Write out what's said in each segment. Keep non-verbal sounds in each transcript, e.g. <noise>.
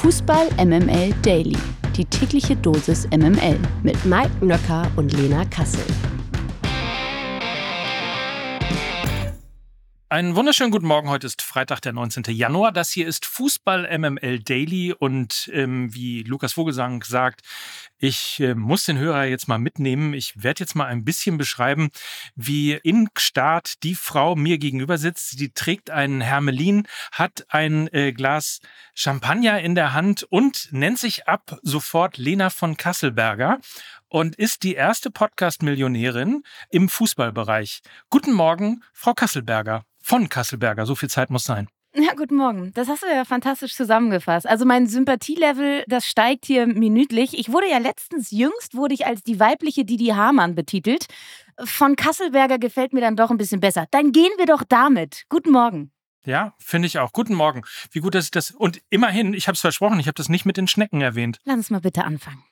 Fußball MML Daily. Die tägliche Dosis MML mit Mike Nöcker und Lena Kassel. Einen wunderschönen guten Morgen. Heute ist Freitag, der 19. Januar. Das hier ist Fußball MML Daily und ähm, wie Lukas Vogelsang sagt, ich äh, muss den Hörer jetzt mal mitnehmen. Ich werde jetzt mal ein bisschen beschreiben, wie in Start die Frau mir gegenüber sitzt. Die trägt einen Hermelin, hat ein äh, Glas Champagner in der Hand und nennt sich ab sofort Lena von Kasselberger und ist die erste Podcast-Millionärin im Fußballbereich. Guten Morgen, Frau Kasselberger von Kasselberger. So viel Zeit muss sein. Ja, guten Morgen. Das hast du ja fantastisch zusammengefasst. Also mein Sympathielevel, das steigt hier minütlich. Ich wurde ja letztens jüngst, wurde ich als die weibliche Didi Hamann betitelt. Von Kasselberger gefällt mir dann doch ein bisschen besser. Dann gehen wir doch damit. Guten Morgen. Ja, finde ich auch. Guten Morgen. Wie gut, dass ich das. Und immerhin, ich habe es versprochen, ich habe das nicht mit den Schnecken erwähnt. Lass uns mal bitte anfangen.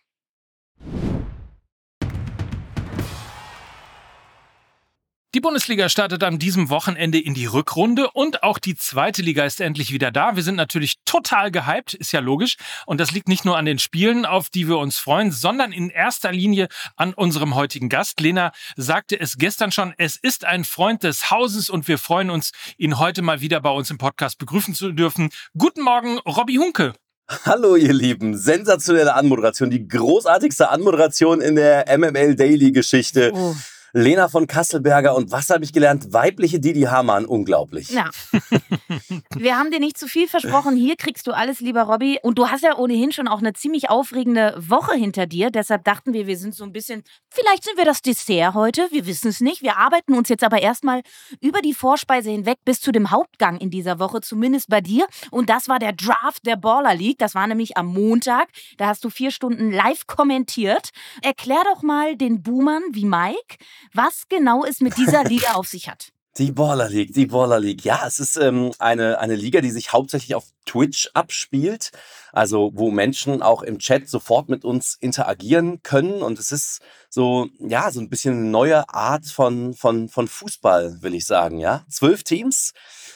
Die Bundesliga startet an diesem Wochenende in die Rückrunde und auch die zweite Liga ist endlich wieder da. Wir sind natürlich total gehypt, ist ja logisch. Und das liegt nicht nur an den Spielen, auf die wir uns freuen, sondern in erster Linie an unserem heutigen Gast. Lena sagte es gestern schon, es ist ein Freund des Hauses und wir freuen uns, ihn heute mal wieder bei uns im Podcast begrüßen zu dürfen. Guten Morgen, Robby Hunke. Hallo ihr Lieben, sensationelle Anmoderation, die großartigste Anmoderation in der MML Daily Geschichte. Oh. Lena von Kasselberger und was habe ich gelernt? Weibliche Didi Hamann, unglaublich. Ja. <laughs> Wir haben dir nicht zu viel versprochen. Hier kriegst du alles, lieber Robby. Und du hast ja ohnehin schon auch eine ziemlich aufregende Woche hinter dir. Deshalb dachten wir, wir sind so ein bisschen, vielleicht sind wir das Dessert heute. Wir wissen es nicht. Wir arbeiten uns jetzt aber erstmal über die Vorspeise hinweg bis zu dem Hauptgang in dieser Woche, zumindest bei dir. Und das war der Draft der Baller League. Das war nämlich am Montag. Da hast du vier Stunden live kommentiert. Erklär doch mal den Boomern wie Mike, was genau es mit dieser <laughs> Liga auf sich hat. Die Baller League, die Baller League. Ja, es ist ähm, eine, eine Liga, die sich hauptsächlich auf Twitch abspielt. Also, wo Menschen auch im Chat sofort mit uns interagieren können. Und es ist so, ja, so ein bisschen eine neue Art von, von, von Fußball, will ich sagen. Ja, zwölf Teams.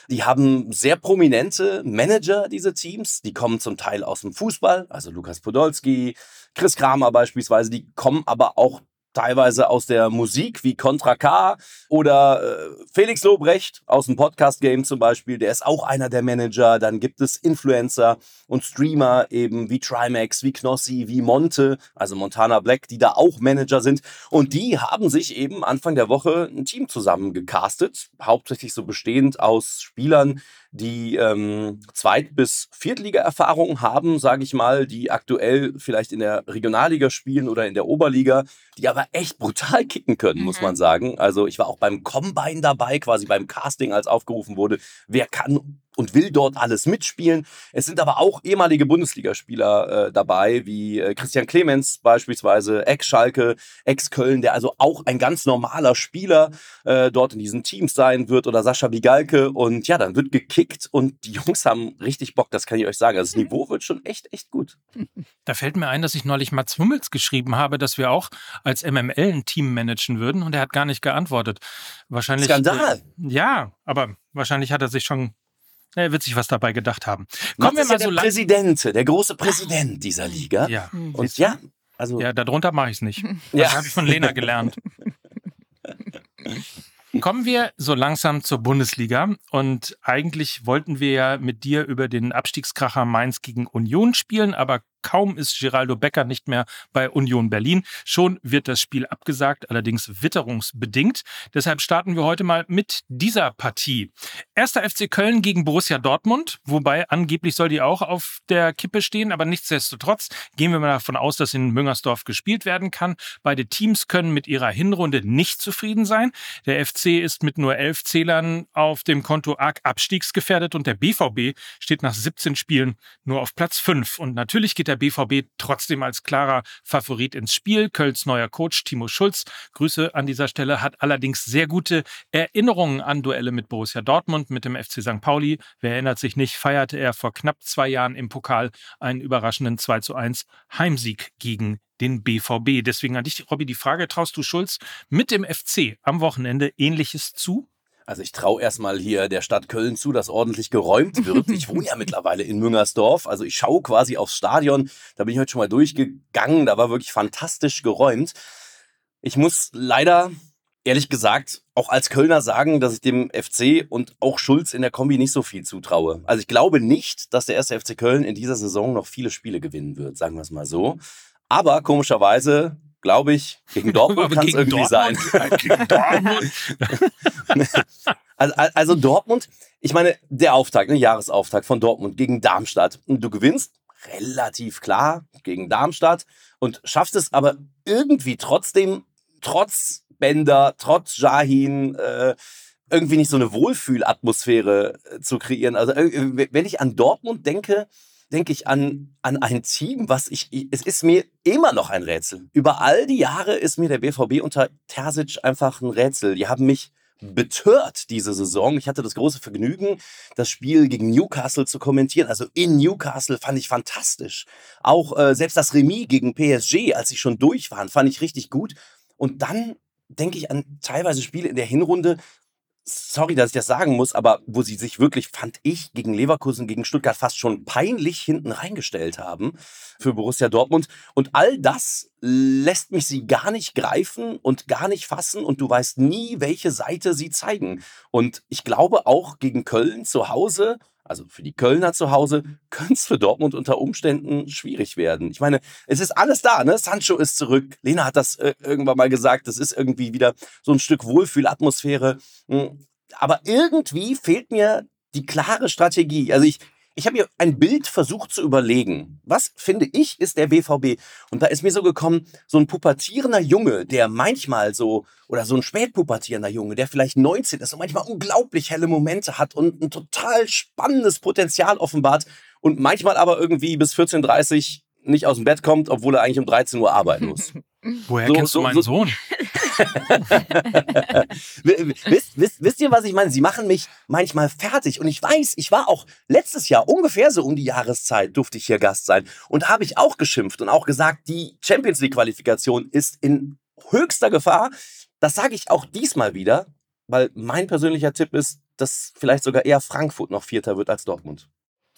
Die haben sehr prominente Manager, diese Teams. Die kommen zum Teil aus dem Fußball, also Lukas Podolski, Chris Kramer beispielsweise. Die kommen aber auch teilweise aus der Musik wie Contra K oder äh, Felix Lobrecht aus dem Podcast-Game zum Beispiel, der ist auch einer der Manager. Dann gibt es Influencer und Streamer eben wie Trimax, wie Knossi, wie Monte, also Montana Black, die da auch Manager sind. Und die haben sich eben Anfang der Woche ein Team zusammengecastet, hauptsächlich so bestehend aus Spielern, die ähm, Zweit- bis Viertliga-Erfahrung haben, sage ich mal, die aktuell vielleicht in der Regionalliga spielen oder in der Oberliga, die aber echt brutal kicken können, mhm. muss man sagen. Also ich war auch beim Combine dabei, quasi beim Casting, als aufgerufen wurde, wer kann und will dort alles mitspielen. Es sind aber auch ehemalige Bundesligaspieler äh, dabei, wie äh, Christian Clemens beispielsweise, Ex-Schalke, Ex-Köln, der also auch ein ganz normaler Spieler äh, dort in diesen Teams sein wird, oder Sascha Bigalke. Und ja, dann wird gekickt und die Jungs haben richtig Bock, das kann ich euch sagen. Also das Niveau wird schon echt, echt gut. Da fällt mir ein, dass ich neulich Mats Hummels geschrieben habe, dass wir auch als MML ein Team managen würden und er hat gar nicht geantwortet. Wahrscheinlich. Skandal! ja, aber wahrscheinlich hat er sich schon er wird sich was dabei gedacht haben. Kommen wir mal ja so der Präsident, der große Präsident dieser Liga. Ja. Und ja, also. Ja, darunter mache ich es nicht. <laughs> Das ja. habe ich von Lena gelernt. <laughs> Kommen wir so langsam zur Bundesliga. Und eigentlich wollten wir ja mit dir über den Abstiegskracher Mainz gegen Union spielen, aber Kaum ist Geraldo Becker nicht mehr bei Union Berlin. Schon wird das Spiel abgesagt, allerdings witterungsbedingt. Deshalb starten wir heute mal mit dieser Partie. Erster FC Köln gegen Borussia Dortmund, wobei angeblich soll die auch auf der Kippe stehen, aber nichtsdestotrotz gehen wir mal davon aus, dass in Müngersdorf gespielt werden kann. Beide Teams können mit ihrer Hinrunde nicht zufrieden sein. Der FC ist mit nur elf Zählern auf dem Konto arg abstiegsgefährdet und der BVB steht nach 17 Spielen nur auf Platz 5. Und natürlich geht der der BVB trotzdem als klarer Favorit ins Spiel. Kölns neuer Coach Timo Schulz, Grüße an dieser Stelle, hat allerdings sehr gute Erinnerungen an Duelle mit Borussia Dortmund, mit dem FC St. Pauli. Wer erinnert sich nicht, feierte er vor knapp zwei Jahren im Pokal einen überraschenden 2 zu 1 Heimsieg gegen den BVB. Deswegen an dich, Robby, die Frage, traust du Schulz mit dem FC am Wochenende Ähnliches zu? Also ich traue erstmal hier der Stadt Köln zu, dass ordentlich geräumt wird. Ich wohne ja <laughs> mittlerweile in Müngersdorf, also ich schaue quasi aufs Stadion. Da bin ich heute schon mal durchgegangen, da war wirklich fantastisch geräumt. Ich muss leider, ehrlich gesagt, auch als Kölner sagen, dass ich dem FC und auch Schulz in der Kombi nicht so viel zutraue. Also ich glaube nicht, dass der erste FC Köln in dieser Saison noch viele Spiele gewinnen wird, sagen wir es mal so. Aber komischerweise glaube ich, gegen <laughs> Dortmund kann es irgendwie Dortmund? sein. gegen Dortmund. <laughs> also, also, Dortmund, ich meine, der Auftakt, der ne, Jahresauftakt von Dortmund gegen Darmstadt. Und du gewinnst relativ klar gegen Darmstadt und schaffst es aber irgendwie trotzdem, trotz Bender, trotz Jahin, äh, irgendwie nicht so eine Wohlfühlatmosphäre äh, zu kreieren. Also äh, wenn ich an Dortmund denke, denke ich an, an ein Team, was ich, es ist mir immer noch ein Rätsel. Über all die Jahre ist mir der BVB unter Terzic einfach ein Rätsel. Die haben mich betört diese Saison. Ich hatte das große Vergnügen, das Spiel gegen Newcastle zu kommentieren. Also in Newcastle fand ich fantastisch. Auch äh, selbst das Remis gegen PSG, als sie schon durch waren, fand ich richtig gut. Und dann denke ich an teilweise Spiele in der Hinrunde, sorry, dass ich das sagen muss, aber wo sie sich wirklich, fand ich, gegen Leverkusen, gegen Stuttgart fast schon peinlich hinten reingestellt haben für Borussia Dortmund. Und all das lässt mich sie gar nicht greifen und gar nicht fassen und du weißt nie, welche Seite sie zeigen. Und ich glaube auch gegen Köln zu Hause also für die Kölner zu Hause, könnte es für Dortmund unter Umständen schwierig werden. Ich meine, es ist alles da, ne? Sancho ist zurück. Lena hat das äh, irgendwann mal gesagt. Das ist irgendwie wieder so ein Stück Wohlfühlatmosphäre. Hm, aber irgendwie fehlt mir die klare Strategie. Also ich, ich habe mir ein Bild versucht zu überlegen. Was finde ich ist der BVB? Und da ist mir so gekommen, so ein pubertierender Junge, der manchmal so, oder so ein spätpubertierender Junge, der vielleicht 19 ist und manchmal unglaublich helle Momente hat und ein total spannendes Potenzial offenbart und manchmal aber irgendwie bis 14.30 nicht aus dem Bett kommt, obwohl er eigentlich um 13 Uhr arbeiten muss. <laughs> <laughs> Woher so, kennst so, du meinen so, Sohn? wisst, wisst, wisst ihr, was ich meine? Sie machen mich manchmal fertig. Und ich weiß, ich war auch letztes Jahr ungefähr so um die Jahreszeit, durfte ich hier Gast sein. Und habe ich auch geschimpft und auch gesagt, die Champions League-Qualifikation ist in höchster Gefahr. Das sage ich auch diesmal wieder, weil mein persönlicher Tipp ist, dass vielleicht sogar eher Frankfurt noch Vierter wird als Dortmund.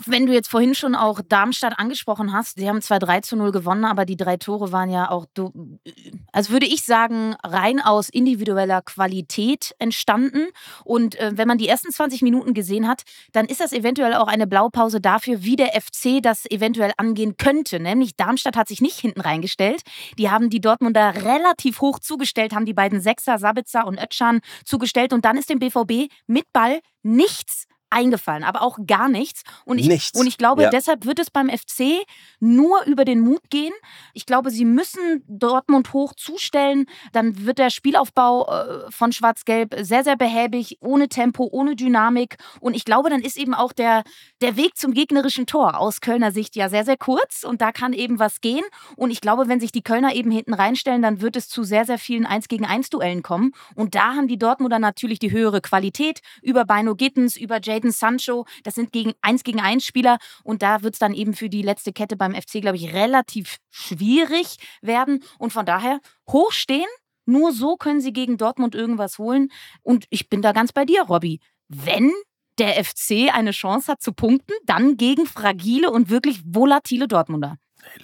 Wenn du jetzt vorhin schon auch Darmstadt angesprochen hast, sie haben zwar 3 zu 0 gewonnen, aber die drei Tore waren ja auch, also würde ich sagen, rein aus individueller Qualität entstanden. Und äh, wenn man die ersten 20 Minuten gesehen hat, dann ist das eventuell auch eine Blaupause dafür, wie der FC das eventuell angehen könnte. Nämlich Darmstadt hat sich nicht hinten reingestellt. Die haben die Dortmunder relativ hoch zugestellt, haben die beiden Sechser, Sabitzer und Ötschan zugestellt. Und dann ist dem BVB mit Ball nichts eingefallen, aber auch gar nichts. Und ich, nichts. Und ich glaube, ja. deshalb wird es beim FC nur über den Mut gehen. Ich glaube, sie müssen Dortmund hoch zustellen. Dann wird der Spielaufbau äh, von Schwarz-Gelb sehr, sehr behäbig, ohne Tempo, ohne Dynamik. Und ich glaube, dann ist eben auch der, der Weg zum gegnerischen Tor aus Kölner Sicht ja sehr, sehr kurz. Und da kann eben was gehen. Und ich glaube, wenn sich die Kölner eben hinten reinstellen, dann wird es zu sehr, sehr vielen 1 gegen 1 Duellen kommen. Und da haben die Dortmunder natürlich die höhere Qualität über Bino Gittens, über Jay Jaden Sancho, das sind gegen 1 gegen 1 Spieler und da wird es dann eben für die letzte Kette beim FC, glaube ich, relativ schwierig werden und von daher hochstehen. Nur so können sie gegen Dortmund irgendwas holen. Und ich bin da ganz bei dir, Robby. Wenn der FC eine Chance hat zu punkten, dann gegen fragile und wirklich volatile Dortmunder.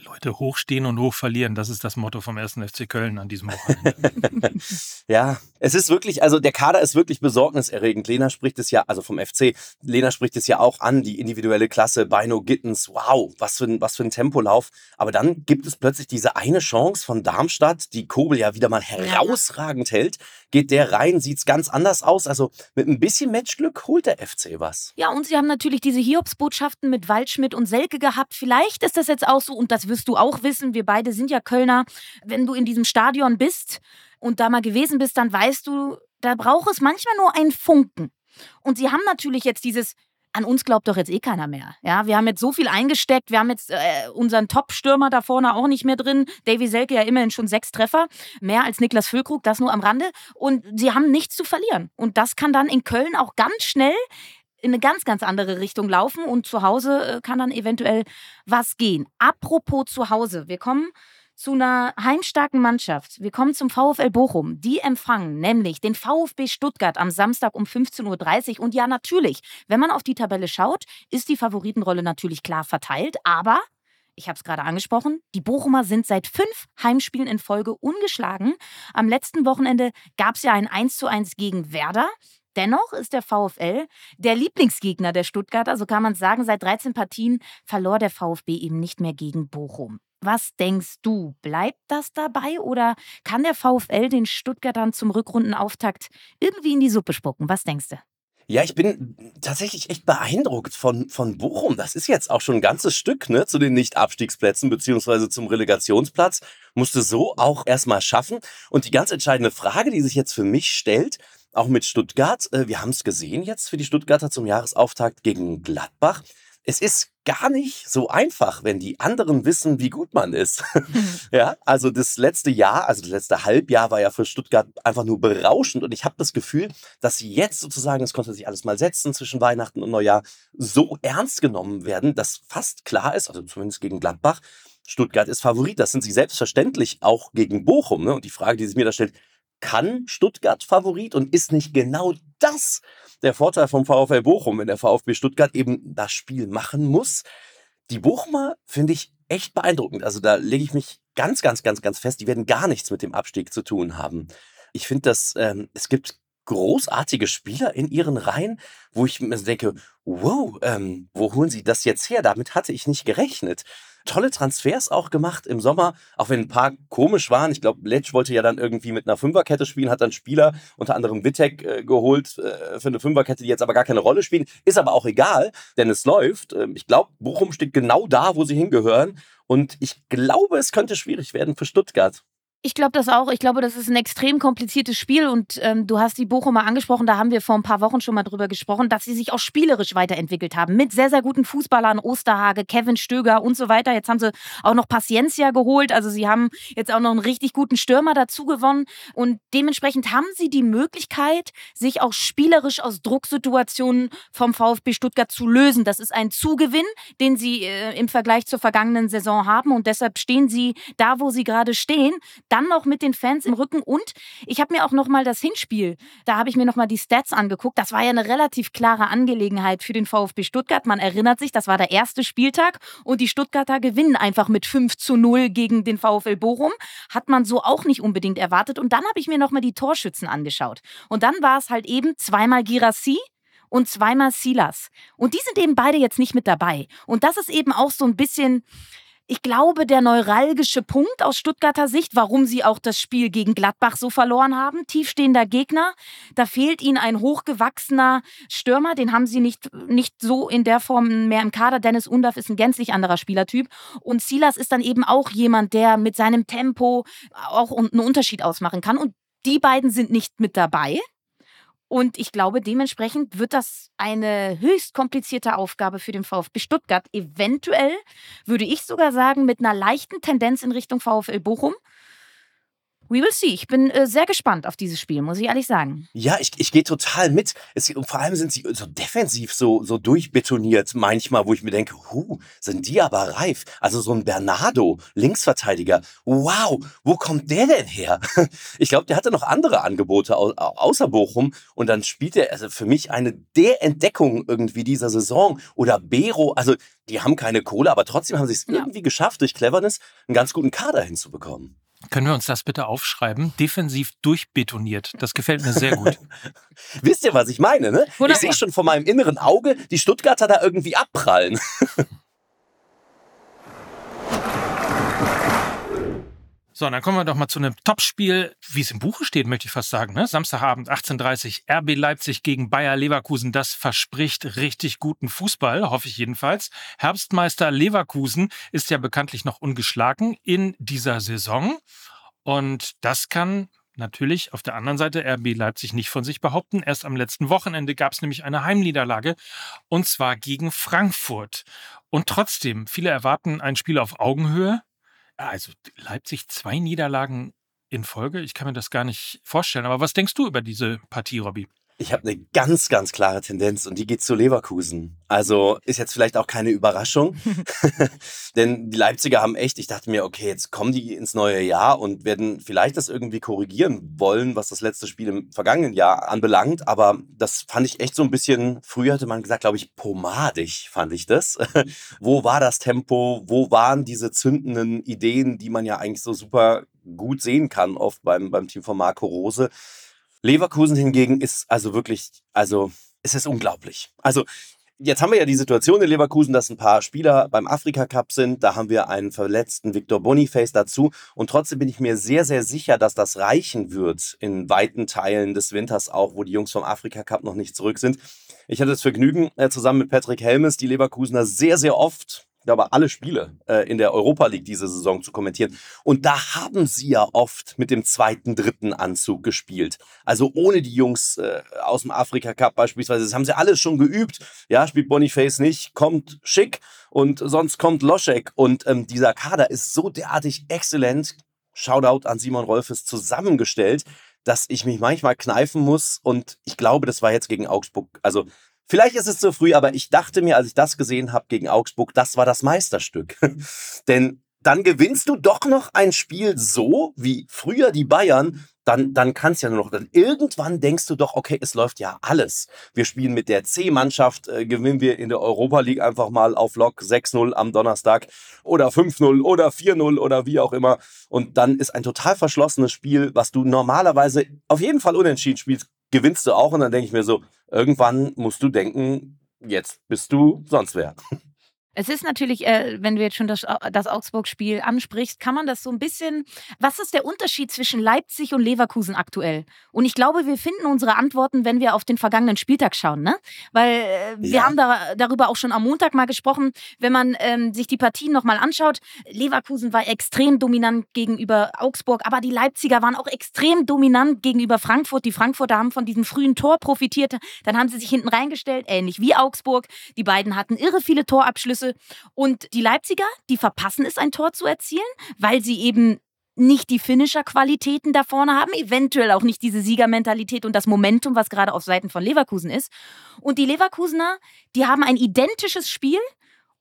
Leute hochstehen und hoch verlieren, das ist das Motto vom 1. FC Köln an diesem Wochenende. <laughs> ja, es ist wirklich, also der Kader ist wirklich besorgniserregend. Lena spricht es ja, also vom FC, Lena spricht es ja auch an, die individuelle Klasse, Bino Gittens, wow, was für, ein, was für ein Tempolauf. Aber dann gibt es plötzlich diese eine Chance von Darmstadt, die Kobel ja wieder mal herausragend hält. Geht der rein, sieht es ganz anders aus. Also mit ein bisschen Matchglück holt der FC was. Ja, und sie haben natürlich diese Hiobsbotschaften mit Waldschmidt und Selke gehabt. Vielleicht ist das jetzt auch so, und das wirst du auch wissen, wir beide sind ja Kölner, wenn du in diesem Stadion bist und da mal gewesen bist, dann weißt du, da braucht es manchmal nur einen Funken. Und sie haben natürlich jetzt dieses, an uns glaubt doch jetzt eh keiner mehr. Ja, wir haben jetzt so viel eingesteckt, wir haben jetzt äh, unseren Top-Stürmer da vorne auch nicht mehr drin. Davy Selke ja immerhin schon sechs Treffer, mehr als Niklas Füllkrug, das nur am Rande. Und sie haben nichts zu verlieren. Und das kann dann in Köln auch ganz schnell in eine ganz, ganz andere Richtung laufen und zu Hause äh, kann dann eventuell was gehen. Apropos zu Hause, wir kommen zu einer heimstarken Mannschaft. Wir kommen zum VfL Bochum. Die empfangen nämlich den VfB Stuttgart am Samstag um 15.30 Uhr. Und ja, natürlich, wenn man auf die Tabelle schaut, ist die Favoritenrolle natürlich klar verteilt. Aber ich habe es gerade angesprochen, die Bochumer sind seit fünf Heimspielen in Folge ungeschlagen. Am letzten Wochenende gab es ja ein 1:1 gegen Werder. Dennoch ist der VfL der Lieblingsgegner der Stuttgarter, so kann man sagen. Seit 13 Partien verlor der VfB eben nicht mehr gegen Bochum. Was denkst du? Bleibt das dabei oder kann der VfL den Stuttgartern zum Rückrundenauftakt irgendwie in die Suppe spucken? Was denkst du? Ja, ich bin tatsächlich echt beeindruckt von, von Bochum. Das ist jetzt auch schon ein ganzes Stück ne, zu den Nicht-Abstiegsplätzen beziehungsweise zum Relegationsplatz. Musste so auch erstmal schaffen. Und die ganz entscheidende Frage, die sich jetzt für mich stellt, auch mit Stuttgart, äh, wir haben es gesehen jetzt für die Stuttgarter zum Jahresauftakt gegen Gladbach es ist gar nicht so einfach, wenn die anderen wissen, wie gut man ist. <laughs> <laughs> ja, also das letzte Jahr, also das letzte Halbjahr war ja für Stuttgart einfach nur berauschend und ich habe das Gefühl, dass sie jetzt sozusagen, es konnte sich alles mal setzen zwischen Weihnachten und Neujahr, so ernst genommen werden, dass fast klar ist, also zumindest gegen Gladbach, Stuttgart ist Favorit. Das sind sie selbstverständlich auch gegen Bochum. Ne? Und die Frage, die sich mir da stellt, kann Stuttgart Favorit und ist nicht genau das der Vorteil vom VfL Bochum, wenn der VfB Stuttgart eben das Spiel machen muss? Die Bochumer finde ich echt beeindruckend. Also da lege ich mich ganz, ganz, ganz, ganz fest. Die werden gar nichts mit dem Abstieg zu tun haben. Ich finde, dass ähm, es gibt großartige Spieler in ihren Reihen, wo ich mir denke, wow, ähm, wo holen sie das jetzt her? Damit hatte ich nicht gerechnet tolle Transfers auch gemacht im Sommer, auch wenn ein paar komisch waren. Ich glaube, Letsch wollte ja dann irgendwie mit einer Fünferkette spielen, hat dann Spieler, unter anderem Wittek, äh, geholt äh, für eine Fünferkette, die jetzt aber gar keine Rolle spielen. Ist aber auch egal, denn es läuft. Ähm, ich glaube, Bochum steht genau da, wo sie hingehören. Und ich glaube, es könnte schwierig werden für Stuttgart. Ich glaube das auch. Ich glaube, das ist ein extrem kompliziertes Spiel und ähm, du hast die Bochumer angesprochen, da haben wir vor ein paar Wochen schon mal drüber gesprochen, dass sie sich auch spielerisch weiterentwickelt haben. Mit sehr, sehr guten Fußballern, Osterhage, Kevin Stöger und so weiter. Jetzt haben sie auch noch Paciencia geholt. Also sie haben jetzt auch noch einen richtig guten Stürmer dazu gewonnen und dementsprechend haben sie die Möglichkeit, sich auch spielerisch aus Drucksituationen vom VfB Stuttgart zu lösen. Das ist ein Zugewinn, den sie äh, im Vergleich zur vergangenen Saison haben und deshalb stehen sie da, wo sie gerade stehen dann noch mit den Fans im Rücken und ich habe mir auch noch mal das Hinspiel, da habe ich mir noch mal die Stats angeguckt. Das war ja eine relativ klare Angelegenheit für den VfB Stuttgart. Man erinnert sich, das war der erste Spieltag und die Stuttgarter gewinnen einfach mit 5 zu 0 gegen den VfL Bochum. Hat man so auch nicht unbedingt erwartet. Und dann habe ich mir noch mal die Torschützen angeschaut. Und dann war es halt eben zweimal Girassi, und zweimal Silas. Und die sind eben beide jetzt nicht mit dabei. Und das ist eben auch so ein bisschen, ich glaube, der neuralgische Punkt aus Stuttgarter Sicht, warum sie auch das Spiel gegen Gladbach so verloren haben, tiefstehender Gegner, da fehlt ihnen ein hochgewachsener Stürmer, den haben sie nicht, nicht so in der Form mehr im Kader. Dennis Undaff ist ein gänzlich anderer Spielertyp und Silas ist dann eben auch jemand, der mit seinem Tempo auch einen Unterschied ausmachen kann und die beiden sind nicht mit dabei. Und ich glaube, dementsprechend wird das eine höchst komplizierte Aufgabe für den VfB Stuttgart. Eventuell würde ich sogar sagen, mit einer leichten Tendenz in Richtung VfL Bochum. We will see. Ich bin äh, sehr gespannt auf dieses Spiel, muss ich ehrlich sagen. Ja, ich, ich gehe total mit. Es, und vor allem sind sie so defensiv so, so durchbetoniert manchmal, wo ich mir denke, hu, sind die aber reif. Also so ein Bernardo, Linksverteidiger. Wow, wo kommt der denn her? <laughs> Ich glaube, der hatte noch andere Angebote au außer Bochum. Und dann spielt er also für mich eine der Entdeckungen irgendwie dieser Saison. Oder Bero, also die haben keine Kohle, aber trotzdem haben sie es ja. irgendwie geschafft, durch Cleverness einen ganz guten Kader hinzubekommen. Können wir uns das bitte aufschreiben? Defensiv durchbetoniert. Das gefällt mir sehr gut. <laughs> Wisst ihr, was ich meine? Ne? Ich sehe schon vor meinem inneren Auge die Stuttgarter da irgendwie abprallen. <laughs> So, dann kommen wir doch mal zu einem Topspiel, wie es im Buche steht, möchte ich fast sagen. Ne? Samstagabend 18.30 Uhr, RB Leipzig gegen Bayer Leverkusen. Das verspricht richtig guten Fußball, hoffe ich jedenfalls. Herbstmeister Leverkusen ist ja bekanntlich noch ungeschlagen in dieser Saison. Und das kann natürlich auf der anderen Seite RB Leipzig nicht von sich behaupten. Erst am letzten Wochenende gab es nämlich eine Heimniederlage und zwar gegen Frankfurt. Und trotzdem, viele erwarten ein Spiel auf Augenhöhe. Also Leipzig zwei Niederlagen in Folge. Ich kann mir das gar nicht vorstellen. Aber was denkst du über diese Partie, Robby? Ich habe eine ganz, ganz klare Tendenz und die geht zu Leverkusen. Also ist jetzt vielleicht auch keine Überraschung, <laughs> <laughs> denn die Leipziger haben echt, ich dachte mir, okay, jetzt kommen die ins neue Jahr und werden vielleicht das irgendwie korrigieren wollen, was das letzte Spiel im vergangenen Jahr anbelangt. Aber das fand ich echt so ein bisschen, früher hatte man gesagt, glaube ich, pomadig fand ich das. <laughs> wo war das Tempo? Wo waren diese zündenden Ideen, die man ja eigentlich so super gut sehen kann, oft beim, beim Team von Marco Rose? Leverkusen hingegen ist also wirklich, also es ist unglaublich. Also jetzt haben wir ja die Situation in Leverkusen, dass ein paar Spieler beim Afrika Cup sind. Da haben wir einen verletzten Victor Boniface dazu. Und trotzdem bin ich mir sehr, sehr sicher, dass das reichen wird in weiten Teilen des Winters auch, wo die Jungs vom Afrika Cup noch nicht zurück sind. Ich hatte das Vergnügen, äh, zusammen mit Patrick Helmes die Leverkusener sehr, sehr oft aber alle Spiele äh, in der Europa League diese Saison zu kommentieren. Und da haben sie ja oft mit dem zweiten, dritten Anzug gespielt. Also ohne die Jungs äh, aus dem Afrika Cup beispielsweise. Das haben sie alles schon geübt. Ja, spielt Boniface nicht, kommt Schick und sonst kommt Loschek. Und ähm, dieser Kader ist so derartig exzellent. Shoutout an Simon Rolfes zusammengestellt, dass ich mich manchmal kneifen muss. Und ich glaube, das war jetzt gegen Augsburg. Also Vielleicht ist es zu früh, aber ich dachte mir, als ich das gesehen habe gegen Augsburg, das war das Meisterstück. <laughs> Denn dann gewinnst du doch noch ein Spiel so wie früher die Bayern, dann, dann kann es ja nur noch, dann irgendwann denkst du doch, okay, es läuft ja alles. Wir spielen mit der C-Mannschaft, äh, gewinnen wir in der Europa League einfach mal auf Lok 6-0 am Donnerstag oder 5-0 oder 4-0 oder wie auch immer. Und dann ist ein total verschlossenes Spiel, was du normalerweise auf jeden Fall unentschieden spielst, gewinnst du auch. Und dann denke ich mir so, irgendwann musst du denken, jetzt bist du sonst wer. Es ist natürlich, äh, wenn du jetzt schon das, das Augsburg-Spiel ansprichst, kann man das so ein bisschen. Was ist der Unterschied zwischen Leipzig und Leverkusen aktuell? Und ich glaube, wir finden unsere Antworten, wenn wir auf den vergangenen Spieltag schauen, ne? Weil äh, wir ja. haben da, darüber auch schon am Montag mal gesprochen. Wenn man ähm, sich die Partien nochmal anschaut, Leverkusen war extrem dominant gegenüber Augsburg, aber die Leipziger waren auch extrem dominant gegenüber Frankfurt. Die Frankfurter haben von diesem frühen Tor profitiert. Dann haben sie sich hinten reingestellt, ähnlich wie Augsburg. Die beiden hatten irre viele Torabschlüsse. Torschüsse. Und die Leipziger, die verpassen es, ein Tor zu erzielen, weil sie eben nicht die Finisher-Qualitäten da vorne haben, eventuell auch nicht diese Siegermentalität und das Momentum, was gerade auf Seiten von Leverkusen ist. Und die Leverkusener, die haben ein identisches Spiel,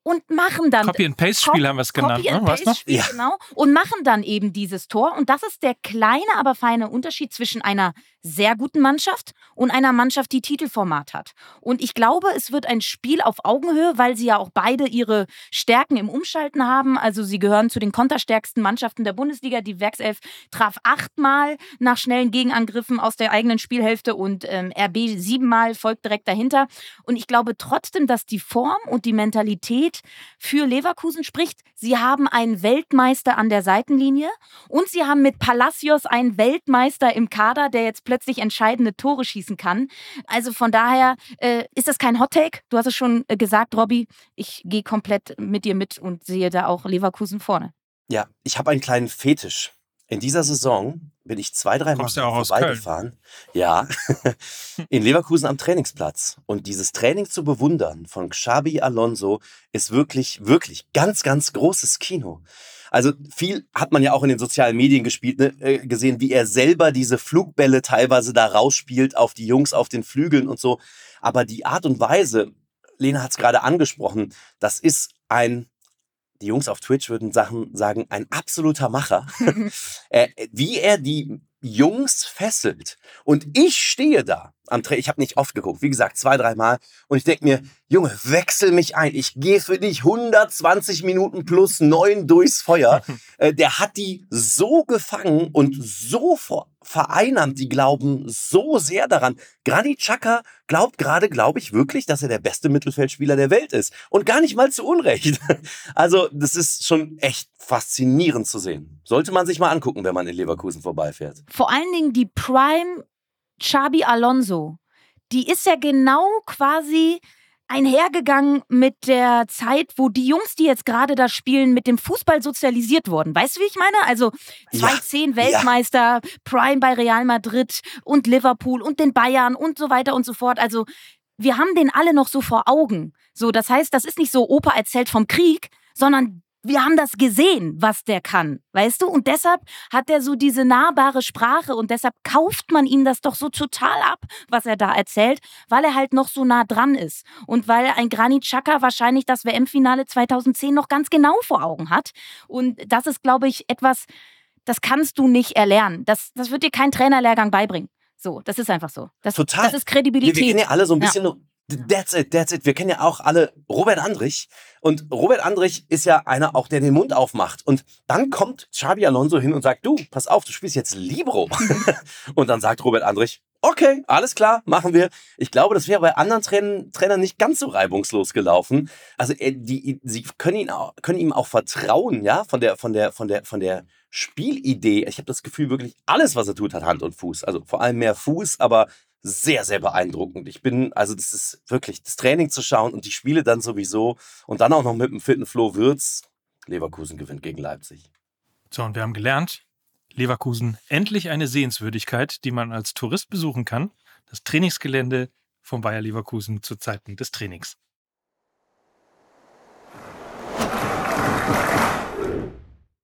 und machen dann. Copy and Paste Spiel haben wir es genannt, Copy and ne? Paste Spiel, ja. genau. Und machen dann eben dieses Tor. Und das ist der kleine, aber feine Unterschied zwischen einer sehr guten Mannschaft und einer Mannschaft, die Titelformat hat. Und ich glaube, es wird ein Spiel auf Augenhöhe, weil sie ja auch beide ihre Stärken im Umschalten haben. Also sie gehören zu den konterstärksten Mannschaften der Bundesliga. Die Werkself traf achtmal nach schnellen Gegenangriffen aus der eigenen Spielhälfte und ähm, RB siebenmal folgt direkt dahinter. Und ich glaube trotzdem, dass die Form und die Mentalität für Leverkusen spricht. Sie haben einen Weltmeister an der Seitenlinie und sie haben mit Palacios einen Weltmeister im Kader, der jetzt plötzlich entscheidende Tore schießen kann. Also von daher äh, ist das kein Hot Take. Du hast es schon äh, gesagt, Robby. Ich gehe komplett mit dir mit und sehe da auch Leverkusen vorne. Ja, ich habe einen kleinen Fetisch. In dieser Saison bin ich zwei, drei Mal vorbeigefahren. Ja, <laughs> in Leverkusen am Trainingsplatz. Und dieses Training zu bewundern von Xabi Alonso ist wirklich, wirklich ganz, ganz großes Kino. Also viel hat man ja auch in den sozialen Medien gespielt, ne, äh, gesehen, wie er selber diese Flugbälle teilweise da rausspielt auf die Jungs auf den Flügeln und so. Aber die Art und Weise, Lena hat es gerade angesprochen, das ist ein die Jungs auf Twitch würden Sachen sagen, ein absoluter Macher, <laughs> äh, wie er die Jungs fesselt. Und ich stehe da am Tra ich habe nicht oft geguckt, wie gesagt, zwei, dreimal. Und ich denke mir, Junge, wechsel mich ein. Ich gehe für dich 120 Minuten plus neun durchs Feuer. <laughs> äh, der hat die so gefangen und so vereinnahmt. Die glauben so sehr daran. Granit Xhaka glaubt gerade, glaube ich, wirklich, dass er der beste Mittelfeldspieler der Welt ist. Und gar nicht mal zu Unrecht. <laughs> also, das ist schon echt faszinierend zu sehen. Sollte man sich mal angucken, wenn man in Leverkusen vorbeifährt. Vor allen Dingen die Prime Chabi Alonso, die ist ja genau quasi einhergegangen mit der Zeit, wo die Jungs, die jetzt gerade da spielen, mit dem Fußball sozialisiert wurden. Weißt du, wie ich meine? Also 2010 ja, Weltmeister, ja. Prime bei Real Madrid und Liverpool und den Bayern und so weiter und so fort. Also wir haben den alle noch so vor Augen. So, das heißt, das ist nicht so Opa erzählt vom Krieg, sondern wir haben das gesehen, was der kann, weißt du? Und deshalb hat er so diese nahbare Sprache und deshalb kauft man ihm das doch so total ab, was er da erzählt, weil er halt noch so nah dran ist und weil ein Granit Xhaka wahrscheinlich das WM-Finale 2010 noch ganz genau vor Augen hat. Und das ist, glaube ich, etwas, das kannst du nicht erlernen. Das, das wird dir kein Trainerlehrgang beibringen. So, das ist einfach so. Das, Total. Das ist Kredibilität. Wir, wir kennen ja alle so ein bisschen ja. That's it, that's it. Wir kennen ja auch alle Robert Andrich. Und Robert Andrich ist ja einer auch, der den Mund aufmacht. Und dann kommt Xabi Alonso hin und sagt, du, pass auf, du spielst jetzt Libro. <laughs> <laughs> und dann sagt Robert Andrich, okay, alles klar, machen wir. Ich glaube, das wäre bei anderen Trainern, Trainern nicht ganz so reibungslos gelaufen. Also die, sie können, ihn auch, können ihm auch vertrauen, ja, von der, von der, von der, von der Spielidee. Ich habe das Gefühl, wirklich alles, was er tut, hat Hand und Fuß. Also vor allem mehr Fuß, aber sehr, sehr beeindruckend. Ich bin, also das ist wirklich, das Training zu schauen und die Spiele dann sowieso und dann auch noch mit dem fitten Flo Würz. Leverkusen gewinnt gegen Leipzig. So, und wir haben gelernt, Leverkusen endlich eine Sehenswürdigkeit, die man als Tourist besuchen kann. Das Trainingsgelände von Bayer Leverkusen zu Zeiten des Trainings.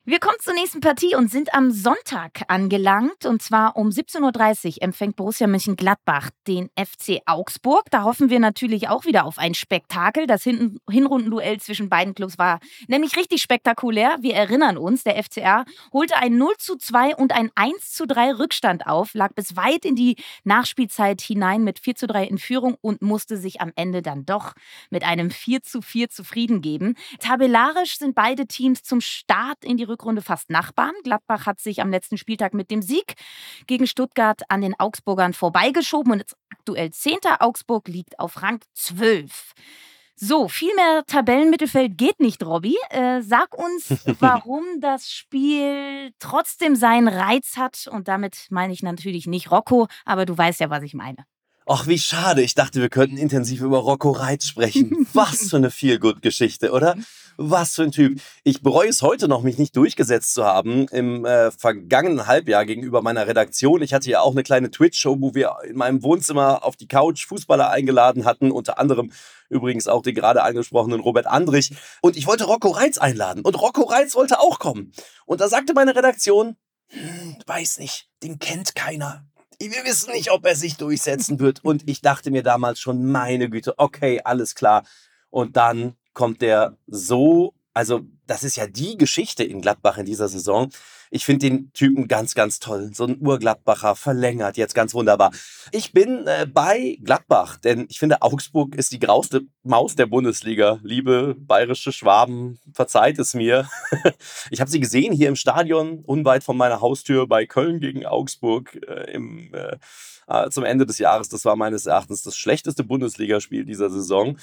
Wir kommen zur nächsten Partie und sind am Sonntag angelangt. Und zwar um 17.30 Uhr empfängt Borussia Mönchengladbach den FC Augsburg. Da hoffen wir natürlich auch wieder auf ein Spektakel. Das Hin Hinrundenduell zwischen beiden Clubs war nämlich richtig spektakulär. Wir erinnern uns, der FCR holte ein 0 zu 2 und ein 1 zu 3 Rückstand auf, lag bis weit in die Nachspielzeit hinein mit 4 zu 3 in Führung und musste sich am Ende dann doch mit einem 4 zu 4 zufrieden geben. Tabellarisch sind beide Teams zum Start in die Rückrunde Rückrunde fast Nachbarn. Gladbach hat sich am letzten Spieltag mit dem Sieg gegen Stuttgart an den Augsburgern vorbeigeschoben und jetzt aktuell 10. Augsburg liegt auf Rang 12. So, viel mehr Tabellenmittelfeld geht nicht, Robby. Äh, sag uns, <laughs> warum das Spiel trotzdem seinen Reiz hat. Und damit meine ich natürlich nicht Rocco, aber du weißt ja, was ich meine. Ach, wie schade. Ich dachte, wir könnten intensiv über Rocco Reitz sprechen. <laughs> Was für eine Feel-Good-Geschichte, oder? Was für ein Typ. Ich bereue es heute noch, mich nicht durchgesetzt zu haben im äh, vergangenen Halbjahr gegenüber meiner Redaktion. Ich hatte ja auch eine kleine Twitch-Show, wo wir in meinem Wohnzimmer auf die Couch Fußballer eingeladen hatten, unter anderem übrigens auch den gerade angesprochenen Robert Andrich. Und ich wollte Rocco Reitz einladen und Rocco Reitz wollte auch kommen. Und da sagte meine Redaktion, hm, weiß nicht, den kennt keiner wir wissen nicht, ob er sich durchsetzen wird. Und ich dachte mir damals schon, meine Güte, okay, alles klar. Und dann kommt der so, also das ist ja die Geschichte in Gladbach in dieser Saison. Ich finde den Typen ganz, ganz toll. So ein Urgladbacher, verlängert, jetzt ganz wunderbar. Ich bin äh, bei Gladbach, denn ich finde, Augsburg ist die grauste Maus der Bundesliga. Liebe bayerische Schwaben, verzeiht es mir. <laughs> ich habe sie gesehen hier im Stadion, unweit von meiner Haustür bei Köln gegen Augsburg äh, im, äh, äh zum Ende des Jahres. Das war meines Erachtens das schlechteste Bundesligaspiel dieser Saison.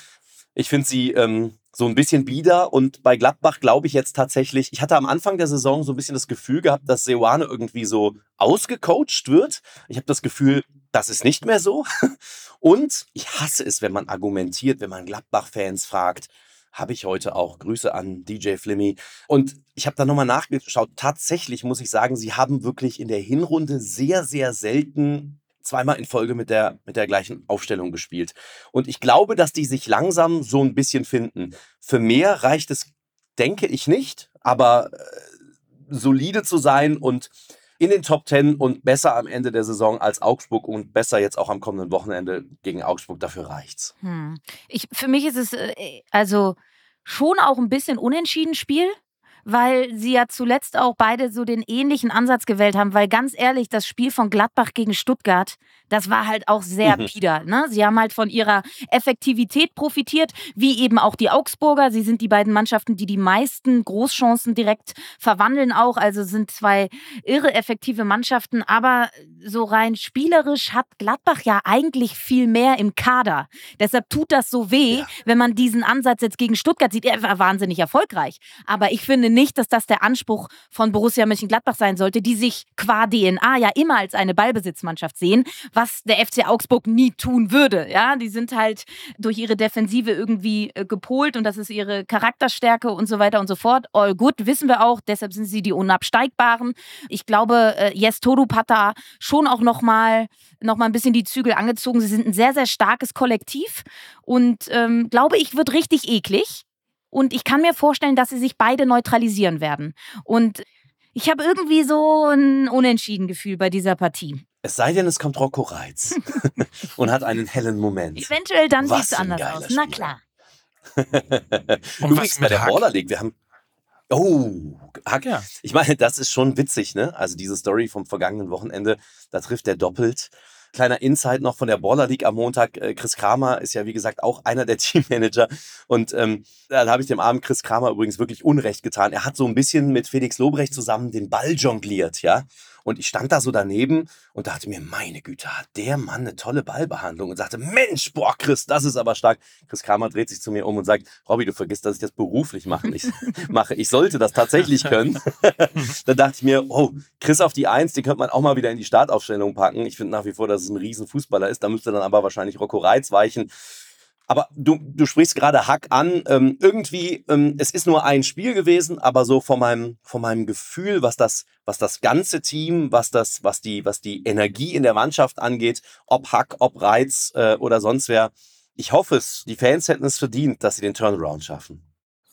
Ich finde sie ähm, so ein bisschen bieder und bei Gladbach glaube ich jetzt tatsächlich, ich hatte am Anfang der Saison so ein bisschen das Gefühl gehabt, dass Seoane irgendwie so ausgecoacht wird. Ich habe das Gefühl, das ist nicht mehr so. <laughs> Und ich hasse es, wenn man argumentiert, wenn man Gladbach-Fans fragt, habe ich heute auch. Grüße an DJ Flimmy. Und ich habe da nochmal nachgeschaut. Tatsächlich muss ich sagen, sie haben wirklich in der Hinrunde sehr, sehr selten zweimal in Folge mit der, mit der gleichen Aufstellung gespielt. Und ich glaube, dass die sich langsam so ein bisschen finden. Für mehr reicht es, denke ich nicht, aber äh, solide zu sein und in den Top Ten und besser am Ende der Saison als Augsburg und besser jetzt auch am kommenden Wochenende gegen Augsburg, dafür reicht's. Hm. Ich, für mich ist es äh, also schon auch ein bisschen unentschieden Spiel weil sie ja zuletzt auch beide so den ähnlichen Ansatz gewählt haben, weil ganz ehrlich, das Spiel von Gladbach gegen Stuttgart, das war halt auch sehr mhm. bieder. Ne? Sie haben halt von ihrer Effektivität profitiert, wie eben auch die Augsburger. Sie sind die beiden Mannschaften, die die meisten Großchancen direkt verwandeln auch. Also sind zwei irre effektive Mannschaften. Aber so rein spielerisch hat Gladbach ja eigentlich viel mehr im Kader. Deshalb tut das so weh, ja. wenn man diesen Ansatz jetzt gegen Stuttgart sieht. Er war wahnsinnig erfolgreich. Aber ich finde nicht, dass das der Anspruch von Borussia Mönchengladbach sein sollte, die sich qua DNA ja immer als eine Ballbesitzmannschaft sehen, was der FC Augsburg nie tun würde. Ja, die sind halt durch ihre Defensive irgendwie äh, gepolt und das ist ihre Charakterstärke und so weiter und so fort. All gut, wissen wir auch, deshalb sind sie die Unabsteigbaren. Ich glaube, äh, Jes Torup hat da schon auch nochmal noch mal ein bisschen die Zügel angezogen. Sie sind ein sehr, sehr starkes Kollektiv und ähm, glaube ich, wird richtig eklig. Und ich kann mir vorstellen, dass sie sich beide neutralisieren werden. Und ich habe irgendwie so ein Unentschieden-Gefühl bei dieser Partie. Es sei denn, es kommt Rocco Reitz <laughs> und hat einen hellen Moment. Eventuell dann sieht es anders aus. Spieler. Na klar. Übrigens bei der Baller League, wir haben Oh, Hack. Ja. Ich meine, das ist schon witzig, ne? Also diese Story vom vergangenen Wochenende, da trifft er doppelt. Kleiner Insight noch von der Baller League am Montag. Äh, Chris Kramer ist ja, wie gesagt, auch einer der <laughs> Teammanager. Und ähm, da habe ich dem armen Chris Kramer übrigens wirklich Unrecht getan. Er hat so ein bisschen mit Felix Lobrecht zusammen den Ball jongliert, ja. Und ich stand da so daneben und dachte mir, meine Güte, hat der Mann eine tolle Ballbehandlung und sagte, Mensch, boah, Chris, das ist aber stark. Chris Kramer dreht sich zu mir um und sagt, Robby, du vergisst, dass ich das beruflich mache. Ich, <laughs> mache. ich sollte das tatsächlich können. <laughs> Dann dachte ich mir, oh, Chris auf die Eins, den könnte man auch mal wieder in die Startaufstellung packen. Ich finde nach wie vor, dass es ein Riesenfußballer ist. Da müsste dann aber wahrscheinlich Rocco Reitz weichen. Aber du, du sprichst gerade Hack an. Ähm, irgendwie, ähm, es ist nur ein Spiel gewesen, aber so von meinem, von meinem Gefühl, was das, was das ganze Team, was das, was die, was die Energie in der Mannschaft angeht, ob Hack, ob Reiz äh, oder sonst wer. Ich hoffe es, die Fans hätten es verdient, dass sie den Turnaround schaffen.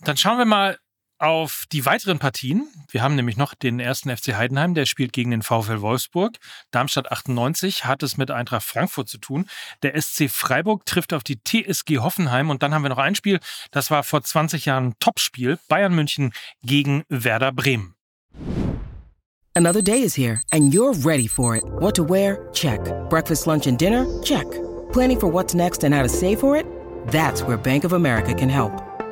Dann schauen wir mal auf die weiteren Partien. Wir haben nämlich noch den ersten FC Heidenheim, der spielt gegen den VfL Wolfsburg. Darmstadt 98 hat es mit Eintracht Frankfurt zu tun. Der SC Freiburg trifft auf die TSG Hoffenheim. Und dann haben wir noch ein Spiel, das war vor 20 Jahren Topspiel. Bayern München gegen Werder Bremen. Another day is here and you're ready for it. What to wear? Check. Breakfast, lunch and dinner? Check. Planning for what's next and how to save for it? That's where Bank of America can help.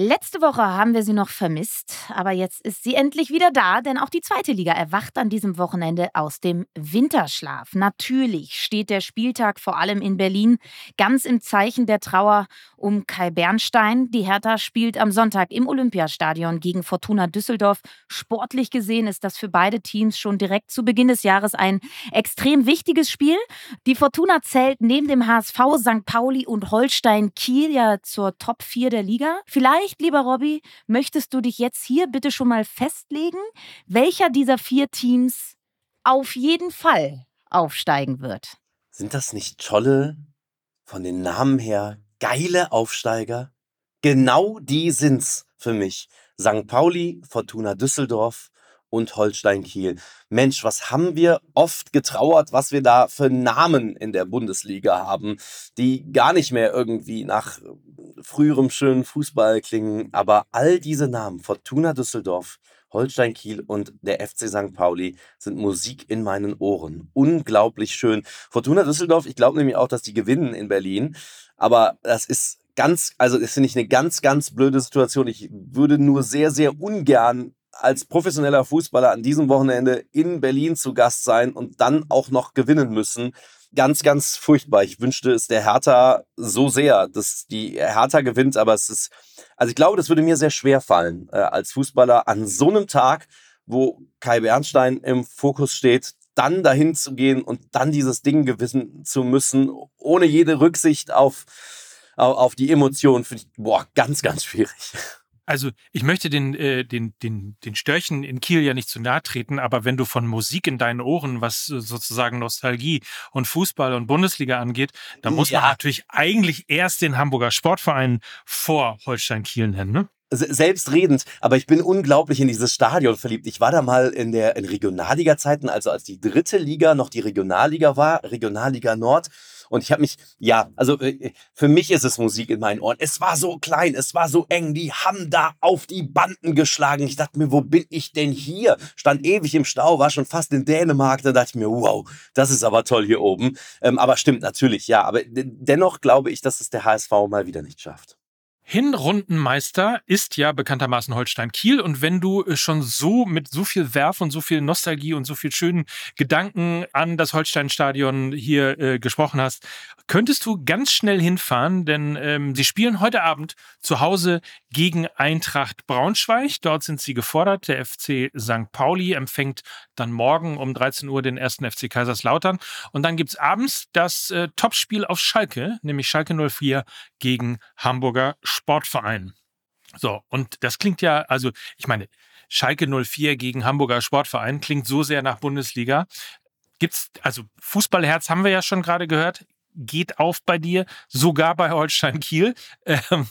Letzte Woche haben wir sie noch vermisst, aber jetzt ist sie endlich wieder da, denn auch die zweite Liga erwacht an diesem Wochenende aus dem Winterschlaf. Natürlich steht der Spieltag vor allem in Berlin ganz im Zeichen der Trauer um Kai Bernstein. Die Hertha spielt am Sonntag im Olympiastadion gegen Fortuna Düsseldorf. Sportlich gesehen ist das für beide Teams schon direkt zu Beginn des Jahres ein extrem wichtiges Spiel. Die Fortuna zählt neben dem HSV, St. Pauli und Holstein Kiel ja zur Top 4 der Liga. Vielleicht lieber Robby, möchtest du dich jetzt hier bitte schon mal festlegen, welcher dieser vier Teams auf jeden Fall aufsteigen wird? Sind das nicht tolle, von den Namen her geile Aufsteiger? Genau die sind's für mich. St. Pauli, Fortuna Düsseldorf und Holstein Kiel. Mensch, was haben wir oft getrauert, was wir da für Namen in der Bundesliga haben, die gar nicht mehr irgendwie nach früherem schönen Fußball klingen. Aber all diese Namen, Fortuna Düsseldorf, Holstein Kiel und der FC St. Pauli sind Musik in meinen Ohren. Unglaublich schön. Fortuna Düsseldorf, ich glaube nämlich auch, dass die gewinnen in Berlin. Aber das ist ganz, also das finde ich eine ganz, ganz blöde Situation. Ich würde nur sehr, sehr ungern als professioneller Fußballer an diesem Wochenende in Berlin zu Gast sein und dann auch noch gewinnen müssen. Ganz, ganz furchtbar. Ich wünschte es der Hertha so sehr, dass die Hertha gewinnt, aber es ist, also ich glaube, das würde mir sehr schwer fallen, äh, als Fußballer an so einem Tag, wo Kai Bernstein im Fokus steht, dann dahin zu gehen und dann dieses Ding gewissen zu müssen, ohne jede Rücksicht auf, auf, die Emotionen, finde ich, boah, ganz, ganz schwierig. Also ich möchte den, äh, den, den, den Störchen in Kiel ja nicht zu nahe treten, aber wenn du von Musik in deinen Ohren, was sozusagen Nostalgie und Fußball und Bundesliga angeht, dann muss ja. man natürlich eigentlich erst den Hamburger Sportverein vor Holstein Kiel nennen, ne? selbstredend, aber ich bin unglaublich in dieses Stadion verliebt. Ich war da mal in der in Regionalliga-Zeiten, also als die dritte Liga noch die Regionalliga war, Regionalliga Nord. Und ich habe mich, ja, also äh, für mich ist es Musik in meinen Ohren. Es war so klein, es war so eng, die haben da auf die Banden geschlagen. Ich dachte mir, wo bin ich denn hier? Stand ewig im Stau, war schon fast in Dänemark. Da dachte ich mir, wow, das ist aber toll hier oben. Ähm, aber stimmt natürlich, ja. Aber dennoch glaube ich, dass es der HSV mal wieder nicht schafft. Hinrundenmeister ist ja bekanntermaßen Holstein Kiel. Und wenn du äh, schon so mit so viel Werf und so viel Nostalgie und so viel schönen Gedanken an das Holstein-Stadion hier äh, gesprochen hast, könntest du ganz schnell hinfahren, denn ähm, sie spielen heute Abend zu Hause gegen Eintracht Braunschweig. Dort sind sie gefordert. Der FC St. Pauli empfängt dann morgen um 13 Uhr den ersten FC Kaiserslautern. Und dann gibt es abends das äh, Topspiel auf Schalke, nämlich Schalke 04 gegen Hamburger Sportverein. So, und das klingt ja, also ich meine, Schalke 04 gegen Hamburger Sportverein klingt so sehr nach Bundesliga. Gibt's, also Fußballherz haben wir ja schon gerade gehört, geht auf bei dir, sogar bei Holstein Kiel. Ähm,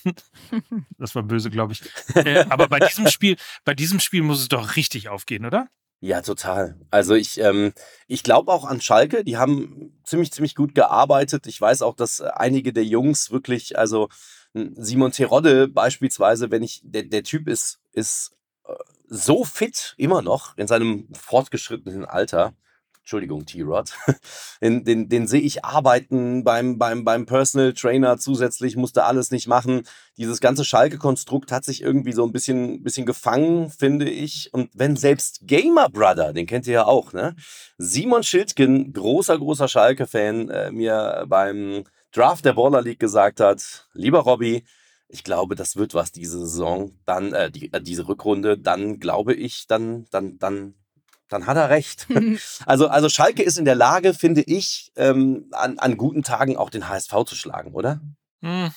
<laughs> das war böse, glaube ich. Äh, aber bei diesem Spiel, bei diesem Spiel muss es doch richtig aufgehen, oder? Ja, total. Also ich, ähm, ich glaube auch an Schalke. Die haben ziemlich, ziemlich gut gearbeitet. Ich weiß auch, dass einige der Jungs wirklich, also Simon Terodde beispielsweise, wenn ich, der, der Typ ist, ist äh, so fit immer noch in seinem fortgeschrittenen Alter. Entschuldigung, T-Rod. <laughs> Den, den, den sehe ich arbeiten beim, beim, beim Personal Trainer zusätzlich, musste alles nicht machen. Dieses ganze Schalke-Konstrukt hat sich irgendwie so ein bisschen, bisschen gefangen, finde ich. Und wenn selbst Gamer Brother, den kennt ihr ja auch, ne? Simon Schildgen, großer, großer Schalke-Fan, äh, mir beim Draft der Baller League gesagt hat, lieber Robby, ich glaube, das wird was diese Saison, dann äh, die, äh, diese Rückrunde, dann glaube ich, dann dann dann dann hat er recht. <laughs> also also Schalke ist in der Lage, finde ich, ähm, an, an guten Tagen auch den HSV zu schlagen, oder? Hm.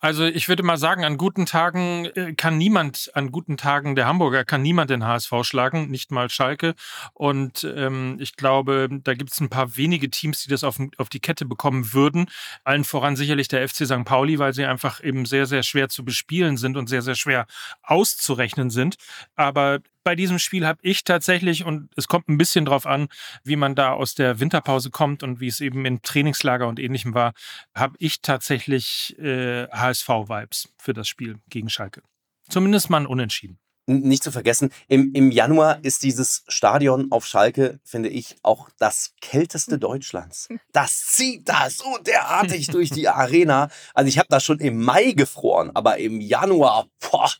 Also ich würde mal sagen, an guten Tagen äh, kann niemand, an guten Tagen der Hamburger kann niemand den HSV schlagen, nicht mal Schalke. Und ähm, ich glaube, da gibt es ein paar wenige Teams, die das auf, auf die Kette bekommen würden. Allen voran sicherlich der FC St. Pauli, weil sie einfach eben sehr, sehr schwer zu bespielen sind und sehr, sehr schwer auszurechnen sind. Aber bei diesem Spiel habe ich tatsächlich, und es kommt ein bisschen drauf an, wie man da aus der Winterpause kommt und wie es eben im Trainingslager und ähnlichem war, habe ich tatsächlich äh, HSV-Vibes für das Spiel gegen Schalke. Zumindest mal ein Unentschieden. Nicht zu vergessen, im, im Januar ist dieses Stadion auf Schalke, finde ich, auch das kälteste Deutschlands. Das zieht da so derartig durch die Arena. Also ich habe da schon im Mai gefroren, aber im Januar, boah,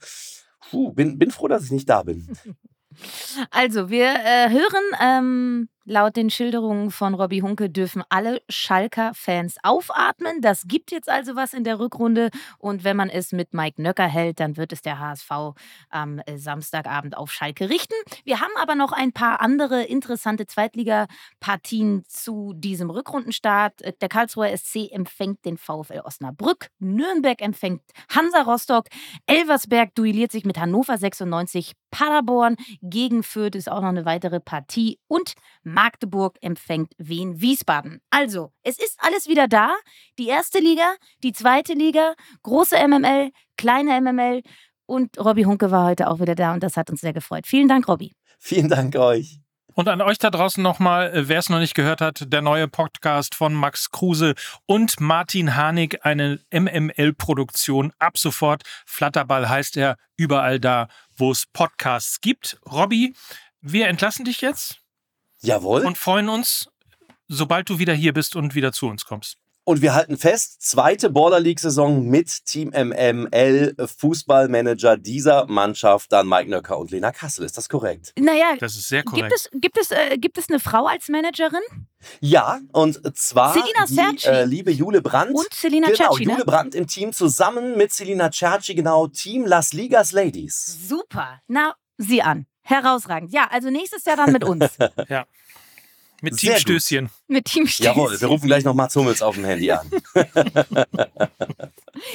Puh, bin, bin froh, dass ich nicht da bin. <laughs> Also, wir äh, hören ähm, Laut den Schilderungen von Robbie Hunke dürfen alle Schalker-Fans aufatmen. Das gibt jetzt also was in der Rückrunde. Und wenn man es mit Mike Nöcker hält, dann wird es der HSV am äh, Samstagabend auf Schalke richten. Wir haben aber noch ein paar andere interessante Zweitligapartien zu diesem Rückrundenstart. Äh, der Karlsruher SC empfängt den VfL Osnabrück. Nürnberg empfängt Hansa Rostock. Elversberg duelliert sich mit Hannover 96. Paderborn gegen Fürth ist auch noch eine weitere Partie. Und Magdeburg empfängt Wien Wiesbaden. Also, es ist alles wieder da. Die erste Liga, die zweite Liga, große MML, kleine MML. Und Robby Hunke war heute auch wieder da und das hat uns sehr gefreut. Vielen Dank, Robby. Vielen Dank euch. Und an euch da draußen nochmal, äh, wer es noch nicht gehört hat, der neue Podcast von Max Kruse und Martin Hanig, eine MML-Produktion. Ab sofort, Flatterball heißt er, überall da, wo es Podcasts gibt. Robby, wir entlassen dich jetzt. Jawohl. Und freuen uns, sobald du wieder hier bist und wieder zu uns kommst. Und wir halten fest, zweite Border League-Saison mit Team MML, Fußballmanager dieser Mannschaft, dann Mike Nöcker und Lena Kassel. Ist das korrekt? Naja, das ist sehr korrekt. Gibt es, gibt es, äh, gibt es eine Frau als Managerin? Ja, und zwar Selina die äh, liebe Jule Brandt. Und Selina genau, Cerci, Jule ne? Brandt im Team zusammen mit Selina Cerci, genau, Team Las Ligas Ladies. Super. Na, sieh an. Herausragend. Ja, also nächstes Jahr dann mit uns. <laughs> ja. Mit Teamstößchen. Mit Teamstößchen. Jawohl, wir rufen gleich noch Mats Hummels auf dem Handy an. <laughs>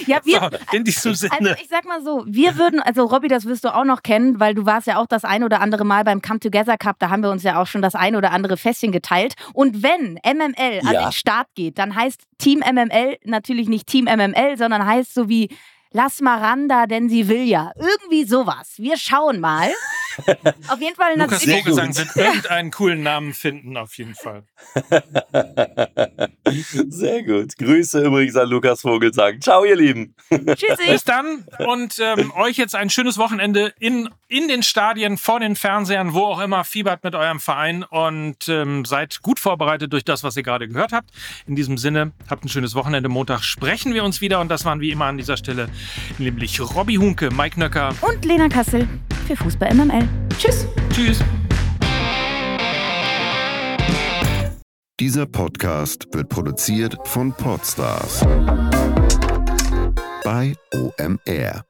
ja, wir, so, in diesem Sinne. Also ich sag mal so, wir würden, also Robby, das wirst du auch noch kennen, weil du warst ja auch das ein oder andere Mal beim Come Together Cup, da haben wir uns ja auch schon das ein oder andere Fässchen geteilt. Und wenn MML ja. an den Start geht, dann heißt Team MML natürlich nicht Team MML, sondern heißt so wie Lass Maranda, denn sie will ja. Irgendwie sowas. Wir schauen mal. <laughs> auf jeden Fall Lukas Vogelsang wird <laughs> irgendeinen coolen Namen finden, auf jeden Fall. <laughs> Sehr gut. Grüße übrigens an Lukas Vogelsang. Ciao, ihr Lieben. Tschüssi. Bis dann und ähm, euch jetzt ein schönes Wochenende in, in den Stadien, vor den Fernsehern, wo auch immer. Fiebert mit eurem Verein und ähm, seid gut vorbereitet durch das, was ihr gerade gehört habt. In diesem Sinne, habt ein schönes Wochenende. Montag sprechen wir uns wieder und das waren wie immer an dieser Stelle nämlich Robby Hunke, Mike Nöcker und Lena Kassel für Fußball MML. Tschüss. Tschüss. Dieser Podcast wird produziert von Podstars bei OMR.